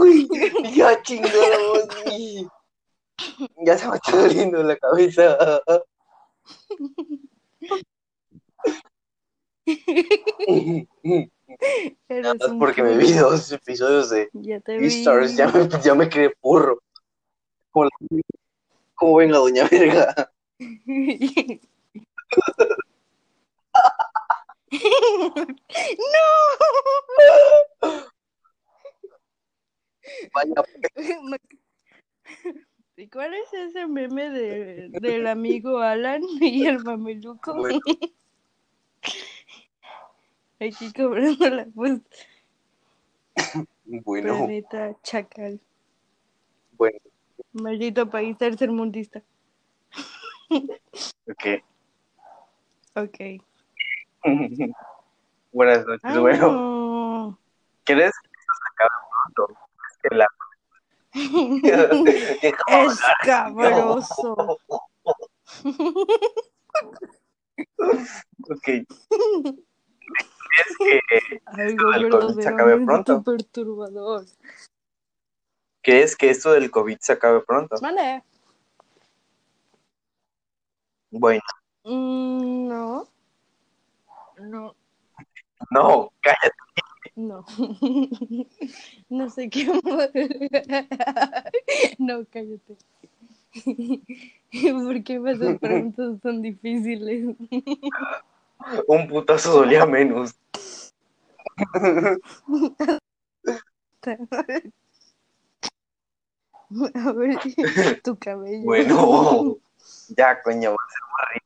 Uy, ya chingamos. sí. Ya se me está doliendo la cabeza. Nada más porque me vi dos episodios de Ya te ya me, ya me quedé burro. Como, la- como venga, doña verga. [LAUGHS] [LAUGHS] ¡No! Vaya, [LAUGHS] ¿Y cuál es ese meme de, del amigo Alan y el mameluco? Bueno. [LAUGHS] Aquí cobrando la pues, bueno, planeta chacal. bueno, Maldito país tercermundista. ok. Ok. [LAUGHS] Buenas noches, Ay, bueno. no. ¿Quieres que esto se acabe pronto? Es que la... [LAUGHS] Es cabroso. [LAUGHS] Ok. ¿Crees que, Algo del COVID se acabe pronto? perturbador. ¿Crees que esto del COVID se acabe pronto? Mande. Bueno, Mm, no. No. no, cállate. No. [LAUGHS] No sé qué. [LAUGHS] No, cállate. [LAUGHS] ¿Por qué me haces preguntas tan difíciles? Un putazo dolía menos. A ver, tu cabello. Bueno, ya, coño. Ah,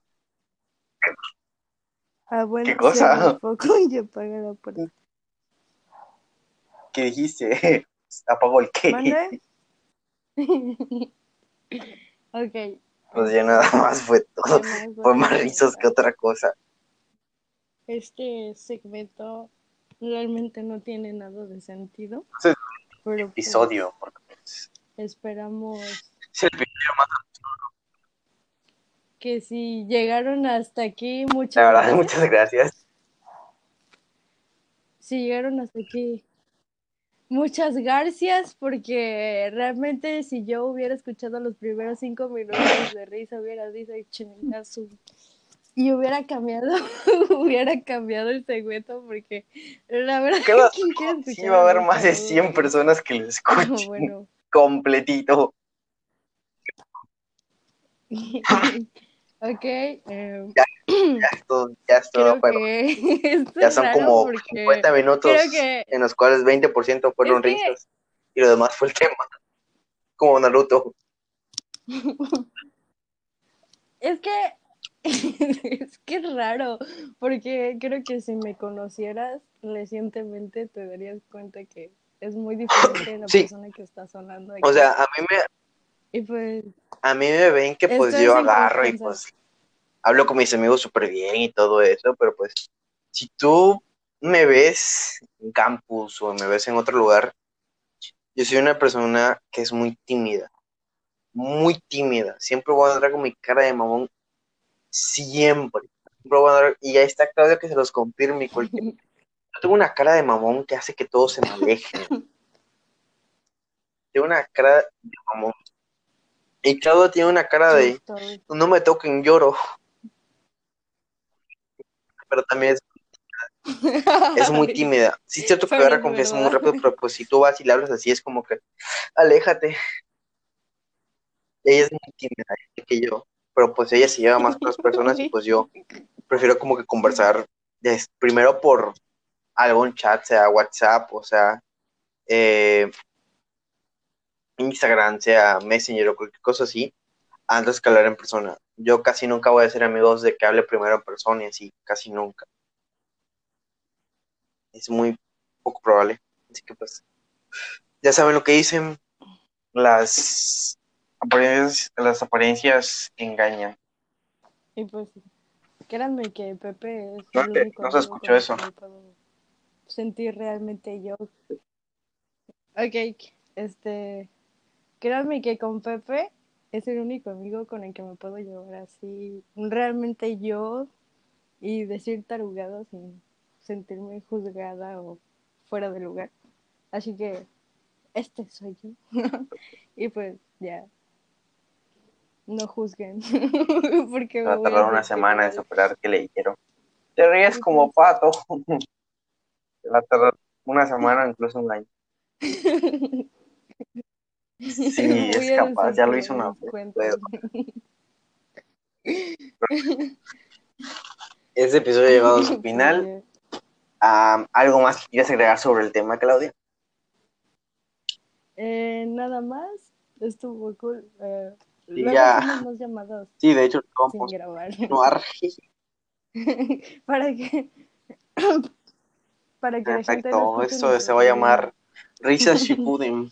bueno, ¿Qué cosa? [LAUGHS] y apaga la puerta. ¿Qué dijiste? [LAUGHS] ¿Apagó el qué? [LAUGHS] Ok. Pues ya nada más fue todo. ¿qué más Fue más risas que otra cosa. Este segmento realmente no tiene nada de sentido. Sí. Pero pues, Episodio. porque pues, esperamos es el episodio más- que si llegaron hasta aquí, La muchas verdad, [LAUGHS] gracias. muchas gracias. Si llegaron hasta aquí, muchas gracias, porque realmente si yo hubiera escuchado los primeros cinco minutos de risa, hubiera dicho, "Ay, chinga su Y hubiera cambiado, [LAUGHS] hubiera cambiado el segmento porque la verdad ¿Qué va a ¿quién quiere Sí, escuchar va a haber más de saludo? 100 personas que lo Ah, escuchen bueno. [LAUGHS] completito. Ok, eh, Ya [CLEARS THROAT] ya creo pero que [LAUGHS] esto ya es son como porque 50 minutos que en los cuales 20% fueron Es que- risas y lo demás fue el tema. [LAUGHS] Como Naruto. [LAUGHS] Es que es que es raro, porque creo que si me conocieras recientemente te darías cuenta que es muy diferente de la Sí. persona que está sonando aquí. O sea, a mí me, y pues a mí me ven que pues yo agarro y pues hablo con mis amigos súper bien y todo eso, pero pues si tú me ves en campus o me ves en otro lugar, yo soy una persona que es muy tímida, muy tímida. Siempre voy a andar con mi cara de mamón, siempre. Siempre voy a andar- y ahí está Claudia que se los confirme. cualquier- [LAUGHS] Yo tengo una cara de mamón que hace que todos se me alejen. [LAUGHS] Tengo una cara de mamón. Y Claudia tiene una cara de no me toquen, lloro. Pero también es, [LAUGHS] es muy tímida. Sí, es cierto que agarra confianza muy rápido, pero pues si tú vas y le hablas así, es como que, aléjate. Ella es muy tímida, que yo. Pero pues ella se lleva más con las personas y pues yo prefiero como que conversar des- primero por algún chat, sea WhatsApp, o sea eh, Instagram, sea Messenger o cualquier cosa así, antes que hablar en persona. Yo casi nunca voy a ser amigos de que hable primero en persona y así, casi nunca. Es muy poco probable. Así que pues, ya saben lo que dicen, las apariencias, las apariencias engañan. Y pues, créanme que Pepe es No el único no se escuchó eso. sentir realmente yo. Ok, este, créanme que con Pepe es el único amigo con el que me puedo llevar así, realmente yo, y decir tarugado sin sentirme juzgada o fuera de lugar. Así que, este soy yo. [LAUGHS] y pues, ya. No juzguen. [LAUGHS] porque Va a tardar una semana en superar que le dijeron. Te ríes como pato. [LAUGHS] Va a tardar una semana, incluso un año. Sí, [LAUGHS] es capaz, ya lo hizo una vez. [LAUGHS] Este episodio ha llegado a su final. [LAUGHS] ¿Algo más que quieras agregar sobre el tema, Claudia? Eh, nada más, estuvo cool. Eh, Sí, ya. Sí, de hecho, sin vamos grabar. a continuar. para que para que la gente no Perfecto, esto se va a llamar. Risas Shippuden.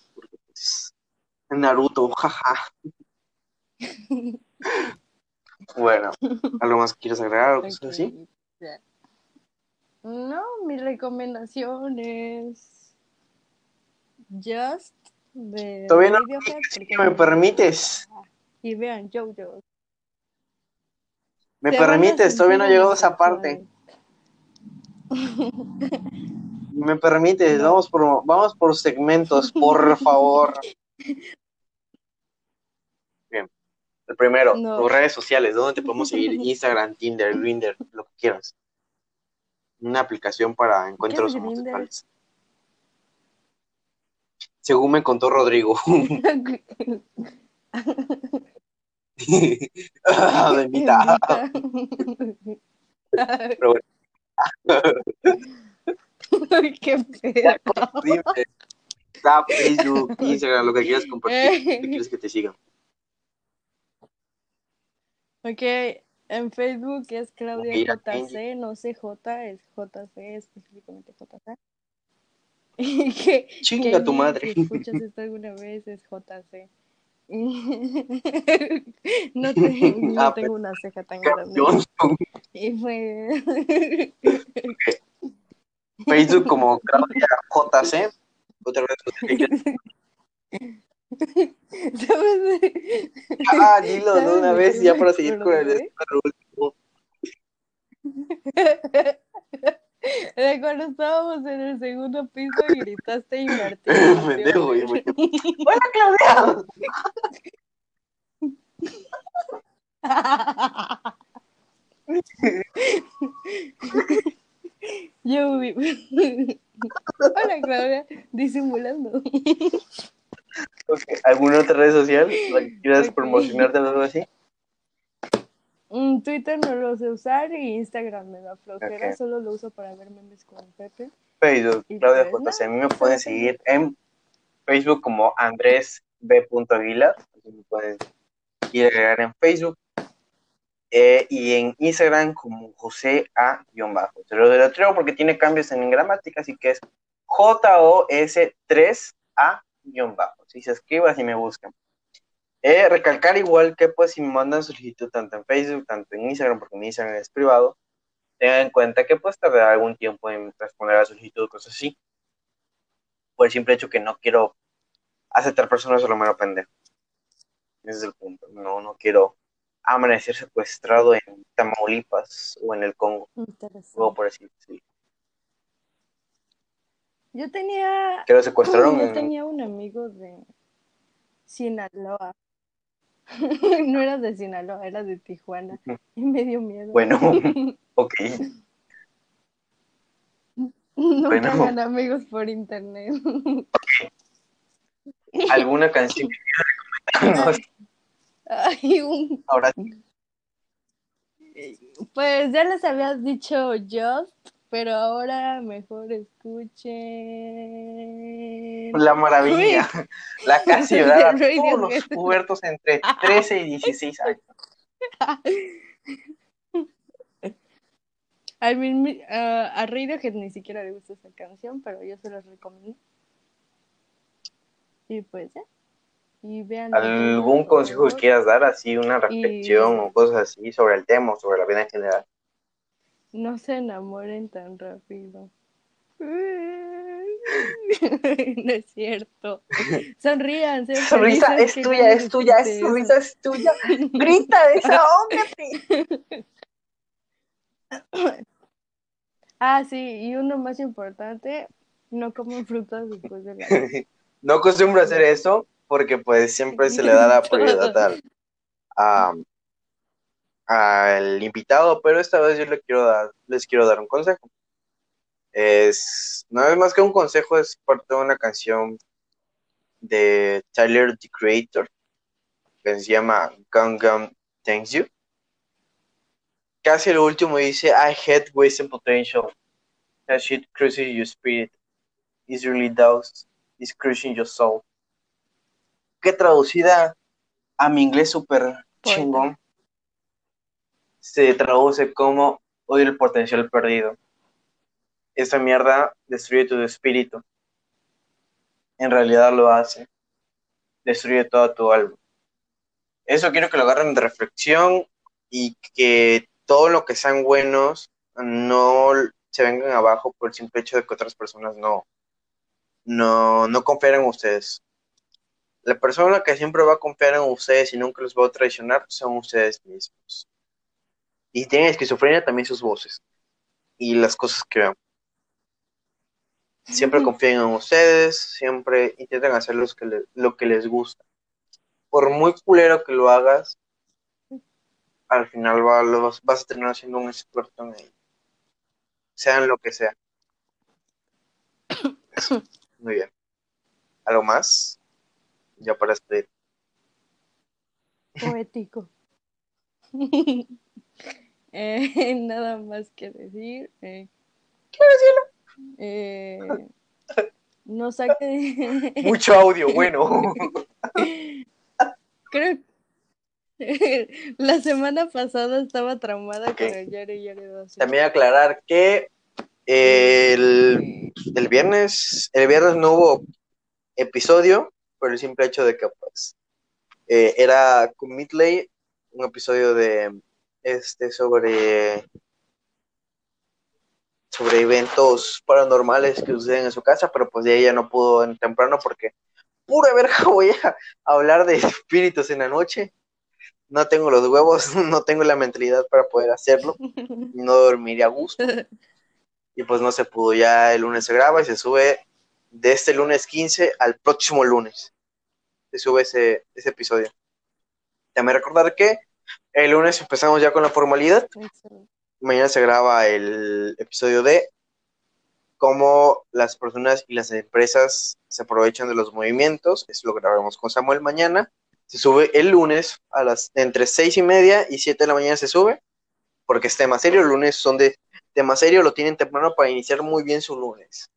Naruto, jaja. Bueno, ¿algo más que quieras agregar o cosas así? No, mi recomendación es Just de Todavía no Radiohead, Si porque me permites, y vean Jojo. me permites, todavía no ha sentir llegado a esa parte. Me permites, [LAUGHS] vamos por vamos por segmentos, por favor. [LAUGHS] El primero, No. tus redes sociales, ¿dónde te podemos seguir? [LAUGHS] Instagram, Tinder, Grindr, lo que quieras. Una aplicación para encuentros homosexuales. Según me contó Rodrigo. [LAUGHS] Bendita. [LAUGHS] Pero bueno, Qué pedo. Está Facebook, Instagram, lo que quieras compartir, lo que quieres que te sigan. Ok, en Facebook es Claudia ya JC, no sé J, es JC, específicamente JC. Y [LAUGHS] que, Chinga tu madre. Si escuchas [LAUGHS] esto alguna vez, es JC. [LAUGHS] no, te- no Ah, tengo una ceja tan grande. Y fue. Facebook como Claudia JC. Otra quieras. ¿Sabes? Ah, dilo de ¿Sabes una vez ya para seguir con el último. [LAUGHS] De cuando estábamos en el segundo piso y gritaste. [LAUGHS] Pendejo, y me- Hola Claudia. [LAUGHS] Yo Hola Claudia, disimulando. ¿Alguna otra red social la que quieras [LAUGHS] Ok. promocionar de algo así? Mm, Twitter no lo sé usar y Instagram me da flojera, solo lo uso para ver memes con Pepe. Facebook, Y Claudia pues, JC. A mí me no, pueden seguir en Facebook como Andrés B. Aguilar. Así me pueden ir a agregar en Facebook. Eh, y en Instagram como José A-bajo. Se lo deletreo porque tiene cambios en gramática, así que es J-O-S-3-A-bajo. Si se escriba, si me buscan. Eh, recalcar igual que pues si me mandan solicitud tanto en Facebook, tanto en Instagram, porque mi Instagram es privado, tengan en cuenta que pues tardará algún tiempo en responder a la solicitud, cosas así. Por el simple hecho que no quiero aceptar personas a lo mero pendejo. Ese es el punto. No, no quiero amanecer secuestrado en Tamaulipas o en el Congo, o Interesante. por así decirlo. Yo tenía, Que lo secuestraron yo en- tenía un amigo de Sinaloa. [LAUGHS] No era de Sinaloa, era de Tijuana. Y me dio miedo. Bueno, [LAUGHS] ok. Nunca bueno. hagan amigos por internet. ¿Alguna canción que recomendarnos? Ay, un- Ahora sí. Pues ya les había dicho Just, pero ahora mejor escuchen. La maravilla. [LAUGHS] La casi. De [LAUGHS] Todos los pubertos entre [LAUGHS] 13 y 16 años. Al mismi- ah, a Radiohead ni siquiera le gusta esa canción, pero yo se las recomiendo. Y pues ya. Y vean. ¿Algún consejo que quieras dar? Así, una reflexión o cosas así sobre el tema o sobre la vida en general. No se enamoren tan rápido. [LAUGHS] No es cierto. Sonrían, Sonrisa es tuya, es tuya, es sonrisa es tuya. Grita, desahógate. Ah, sí, y uno más importante, no coman frutas después de la [LAUGHS] No acostumbro a hacer eso porque pues siempre se le da la [LAUGHS] prioridad al, a- al invitado, pero esta vez yo le quiero dar, les quiero dar un consejo. Es, no es más que un consejo, es parte de una canción de Tyler, the Creator, que se llama Gangnam Thanks You. Casi el último dice, I had wasted potential. That shit cruises your spirit. It really does. It's crushing your soul. Que traducida a mi inglés súper chingón, se traduce como odio el potencial perdido. Esa mierda destruye tu espíritu. En realidad lo hace. Destruye toda tu alma. Eso quiero que lo agarren de reflexión y que todo lo que sean buenos no se vengan abajo por el simple hecho de que otras personas no, no, no en ustedes. La persona que siempre va a confiar en ustedes y nunca los va a traicionar son ustedes mismos. Y tienen esquizofrenia también sus voces y las cosas que vean. Siempre confíen en ustedes, siempre intenten hacer los que le- lo que les gusta. Por muy culero que lo hagas, al final va- lo vas, vas a terminar siendo un experto en ello. Sean lo que sea. Eso. [COUGHS] Muy bien. ¿Algo más? Ya para despedir. poético. [LAUGHS] Eh, [LAUGHS] nada más que decir. Eh, eh, [LAUGHS] no saque. Mucho audio, bueno. [LAUGHS] Creo la semana pasada estaba traumada con el Yare Yare 2. También aclarar que el, el viernes, el viernes no hubo episodio por el simple hecho de que pues eh, era con Midley, un episodio de este sobre sobre eventos paranormales que suceden en su casa, pero pues de ella no pudo en temprano porque pura verga [LAUGHS] voy a hablar de espíritus en la noche. No tengo los huevos, [LAUGHS] no tengo la mentalidad para poder hacerlo, [LAUGHS] no dormiría a gusto y pues no se pudo. Ya el lunes se graba y se sube de este lunes 15 al próximo lunes. Se sube ese, ese episodio. También recordar que El lunes empezamos ya con la formalidad. Excelente. Mañana se graba el episodio de cómo las personas y las empresas se aprovechan de los movimientos. Eso lo grabaremos con Samuel mañana. Se sube el lunes a las entre seis y media y siete de la mañana se sube, porque es tema serio. El lunes son de tema serio, lo tienen temprano para iniciar muy bien su lunes.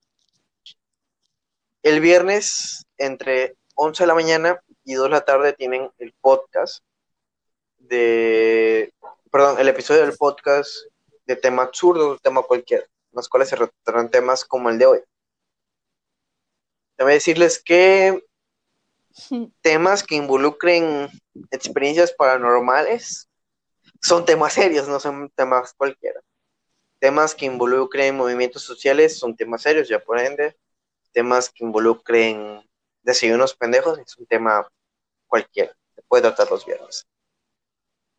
El viernes, entre 11 de la mañana y 2 de la tarde, tienen el podcast de, perdón, el episodio del podcast de tema absurdo, de tema cualquiera, en los cuales se retratan temas como el de hoy. También decirles que [LAUGHS] temas que involucren experiencias paranormales son temas serios, no son temas cualquiera. Temas que involucren movimientos sociales son temas serios, ya por ende. Temas que involucren desayunos pendejos es un tema cualquiera. Se puede tratar los viernes.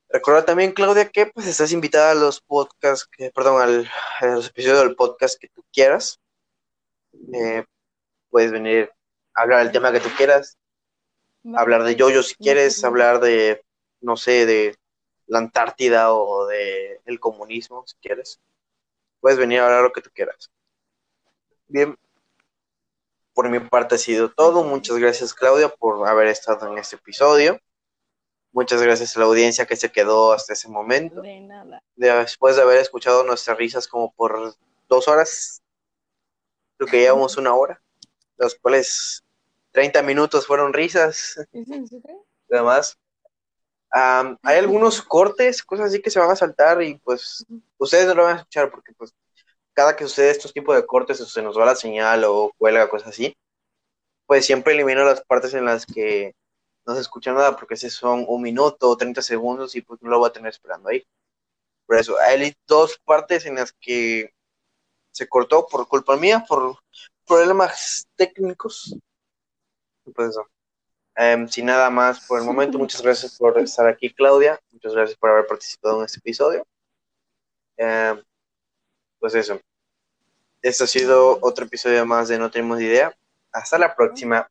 Recuerda también, Claudia, que pues estás invitada a los podcasts, que, perdón, al, a los episodios del podcast que tú quieras. Eh, puedes venir a hablar del tema que tú quieras, hablar de yoyo si quieres, hablar de, no sé, de la Antártida o de el comunismo si quieres. Puedes venir a hablar lo que tú quieras. Bien, por mi parte ha sido todo. Muchas gracias Claudia por haber estado en este episodio. Muchas gracias a la audiencia que se quedó hasta ese momento. De nada. Después de haber escuchado nuestras risas como por dos horas, creo que llevamos una hora, los cuales 30 minutos fueron risas. Además, am, hay algunos cortes, cosas así que se van a saltar y pues ustedes no lo van a escuchar porque pues cada que sucede estos tipos de cortes o se nos va la señal o cuelga, cosas así, pues siempre elimino las partes en las que no se escucha nada porque ese son un minuto o 30 segundos y pues no lo voy a tener esperando ahí. Por eso, hay dos partes en las que se cortó por culpa mía, por problemas técnicos. Pues eso. Em, sin nada más por el momento, muchas gracias por estar aquí, Claudia. Muchas gracias por haber participado en este episodio. Em, pues eso. Este ha sido otro episodio más de No Tenemos Idea. Hasta la próxima.